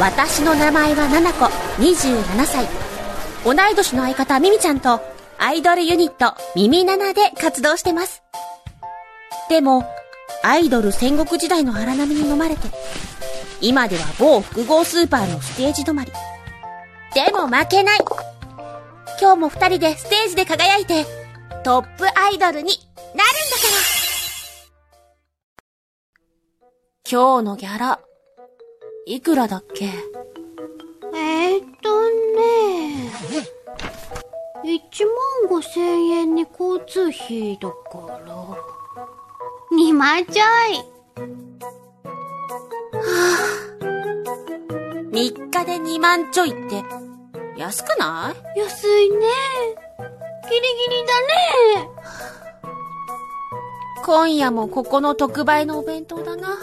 私の名前はななこ27歳。同い年の相方ミミちゃんとアイドルユニットミミナナで活動してます。でもアイドル戦国時代の荒波に飲まれて今では某複合スーパーのステージ止まり。でも負けない。今日も二人でステージで輝いてトップアイドルになるんだから。今日のギャラ。いくらだっけ？えー、っとね、1万5千円に交通費だから、2万ちょい。3日で2万ちょいって安くない？安いね。ギリギリだね。今夜もここの特売のお弁当だな。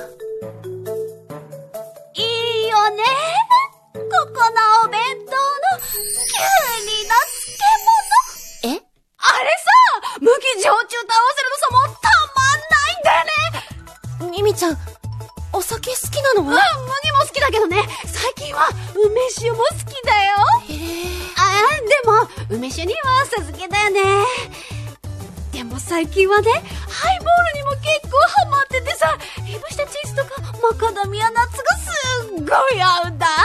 焼酎と合わせるのさ、もうたまんないんだよね。ミミちゃん、お酒好きなのうん、麦も好きだけどね、最近は梅酒も好きだよ。へえ。あ、でも、梅酒には授けだよね。でも最近はね、ハイボールにも結構ハマっててさ、いぶしたチーズとかマカダミアナッツがすっごい合うんだ。は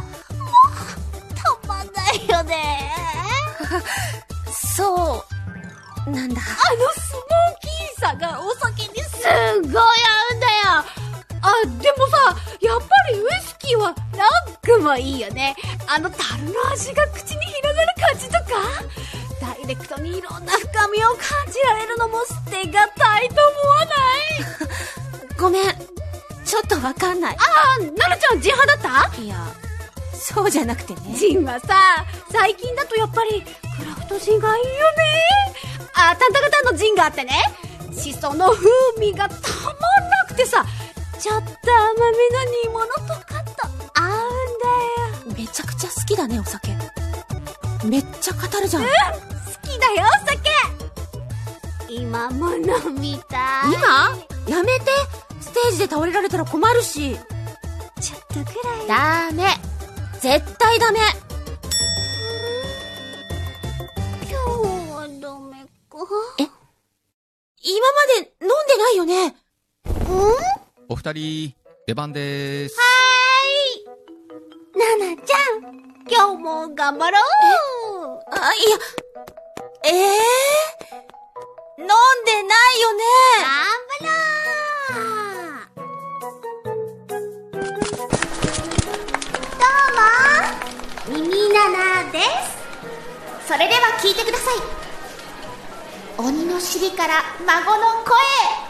あ、もう、たまんないよね。そう、なんだ？あのスモーキーさがお酒にすっごい合うんだよ。あ、でもさ、やっぱりウイスキーはランクもいいよね。あの樽の味が口に広がる感じとか、ダイレクトにいろんな深みを感じられるのも捨てがたいと思わない？ごめん。ちょっとわかんない。あ、なるちゃんジン派だった？いや、そうじゃなくてね。ジンはさ、最近だとやっぱりクラフトジンがいいよね。あ、タンタカタンのジンがあってね、シソの風味がたまんなくてさ、ちょっと甘めの煮物とかと合うんだよ。めちゃくちゃ好きだね、お酒。めっちゃ語るじゃん。好きだよ、お酒今も飲みたい。今？やめてステージで倒れられたら困るし。ちょっとくらい。ダメ。絶対ダメ。え？今まで飲んでないよね？うん？お二人、出番でーす。ななちゃん、今日も頑張ろうあ、いや、ええ飲んでないよね。頑張ろうどうも、耳ななです。それでは聞いてください。鬼の尻から孫の声。